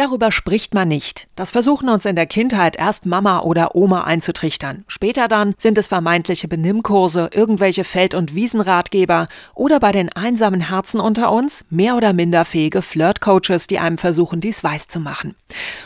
Darüber spricht man nicht. Das versuchen uns in der Kindheit erst Mama oder Oma einzutrichtern. Später dann sind es vermeintliche Benimmkurse, irgendwelche Feld- und Wiesenratgeber oder bei den einsamen Herzen unter uns mehr oder minder fähige Flirtcoaches, die einem versuchen, dies weiß zu machen.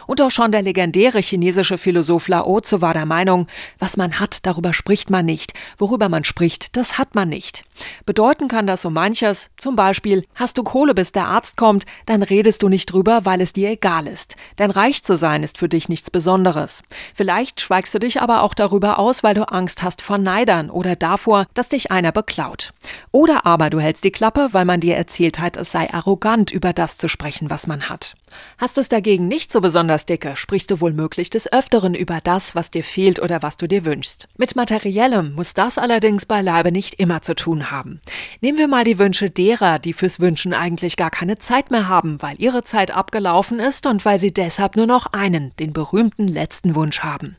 Und auch schon der legendäre chinesische Philosoph Lao Tzu war der Meinung, was man hat, darüber spricht man nicht. Worüber man spricht, das hat man nicht. Bedeuten kann das so manches. Zum Beispiel, hast du Kohle, bis der Arzt kommt, dann redest du nicht drüber, weil es dir egal normal ist. Denn reich zu sein ist für dich nichts Besonderes. Vielleicht schweigst du dich aber auch darüber aus, weil du Angst hast vor Neidern oder davor, dass dich einer beklaut. Oder aber du hältst die Klappe, weil man dir erzählt hat, es sei arrogant, über das zu sprechen, was man hat. Hast du es dagegen nicht so besonders dicke, sprichst du wohl möglich des Öfteren über das, was dir fehlt oder was du dir wünschst. Mit Materiellem muss das allerdings beileibe nicht immer zu tun haben. Nehmen wir mal die Wünsche derer, die fürs Wünschen eigentlich gar keine Zeit mehr haben, weil ihre Zeit abgelaufen ist und weil sie deshalb nur noch einen, den berühmten letzten Wunsch haben.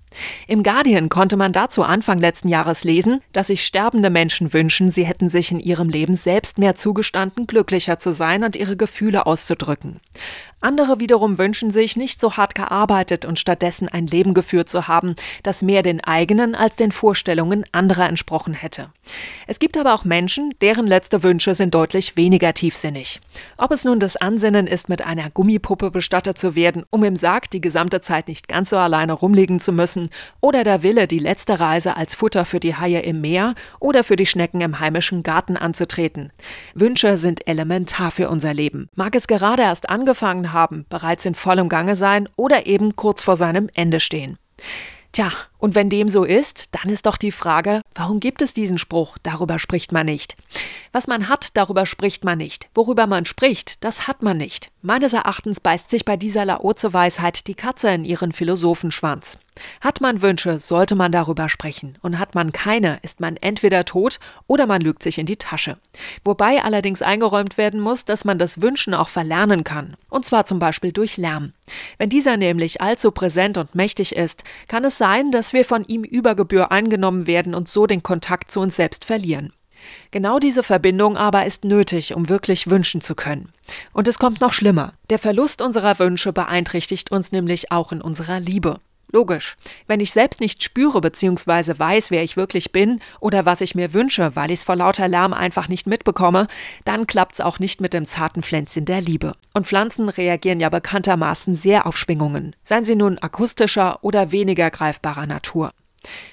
Im Guardian konnte man dazu Anfang letzten Jahres lesen, dass sich sterbende Menschen wünschen, sie hätten sich in ihrem Leben selbst mehr zugestanden, glücklicher zu sein und ihre Gefühle auszudrücken. Andere wiederum wünschen sich, nicht so hart gearbeitet und stattdessen ein Leben geführt zu haben, das mehr den eigenen als den Vorstellungen anderer entsprochen hätte. Es gibt aber auch Menschen, deren letzte Wünsche sind deutlich weniger tiefsinnig. Ob es nun das Ansinnen ist, mit einer Gummipuppe bestattet zu werden, um im Sarg die gesamte Zeit nicht ganz so alleine rumliegen zu müssen, oder der Wille, die letzte Reise als Futter für die Haie im Meer oder für die Schnecken im heimischen Garten anzutreten. Wünsche sind elementar für unser Leben. Mag es gerade erst angefangen haben, bereits in vollem Gange sein oder eben kurz vor seinem Ende stehen. Tja, und wenn dem so ist, dann ist doch die Frage, warum gibt es diesen Spruch, darüber spricht man nicht? Was man hat, darüber spricht man nicht. Worüber man spricht, das hat man nicht. Meines Erachtens beißt sich bei dieser Laoze-Weisheit die Katze in ihren Philosophenschwanz. Hat man Wünsche, sollte man darüber sprechen. Und hat man keine, ist man entweder tot oder man lügt sich in die Tasche. Wobei allerdings eingeräumt werden muss, dass man das Wünschen auch verlernen kann. Und zwar zum Beispiel durch Lärm. Wenn dieser nämlich allzu präsent und mächtig ist, kann es sein, dass wir von ihm über Gebühr eingenommen werden und so den Kontakt zu uns selbst verlieren. Genau diese Verbindung aber ist nötig, um wirklich wünschen zu können. Und es kommt noch schlimmer. Der Verlust unserer Wünsche beeinträchtigt uns nämlich auch in unserer Liebe. Logisch. Wenn ich selbst nicht spüre bzw. weiß, wer ich wirklich bin oder was ich mir wünsche, weil ich es vor lauter Lärm einfach nicht mitbekomme, dann klappt es auch nicht mit dem zarten Pflänzchen der Liebe. Und Pflanzen reagieren ja bekanntermaßen sehr auf Schwingungen, seien sie nun akustischer oder weniger greifbarer Natur.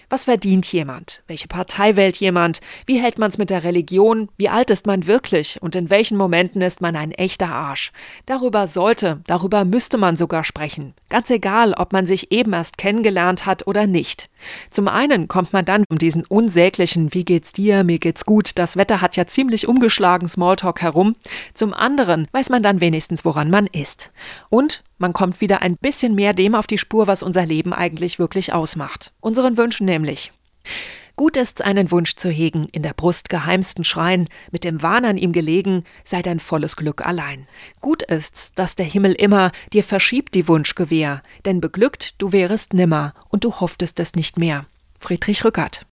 Was verdient jemand? Welche Partei wählt jemand? Wie hält man es mit der Religion? Wie alt ist man wirklich? Und in welchen Momenten ist man ein echter Arsch? Darüber sollte, darüber müsste man sogar sprechen. Ganz egal, ob man sich eben erst kennengelernt hat oder nicht. Zum einen kommt man dann um diesen unsäglichen Wie geht's dir, mir geht's gut, das Wetter hat ja ziemlich umgeschlagen Smalltalk herum. Zum anderen weiß man dann wenigstens, woran man ist. Und man kommt wieder ein bisschen mehr dem auf die Spur, was unser Leben eigentlich wirklich ausmacht. Unseren Wünschen nämlich. Gut ist's, einen Wunsch zu hegen, in der Brust geheimsten Schreien, mit dem Wahn an ihm gelegen, sei dein volles Glück allein. Gut ist's, dass der Himmel immer dir verschiebt die Wunschgewehr, denn beglückt du wärest nimmer und du hofftest es nicht mehr. Friedrich Rückert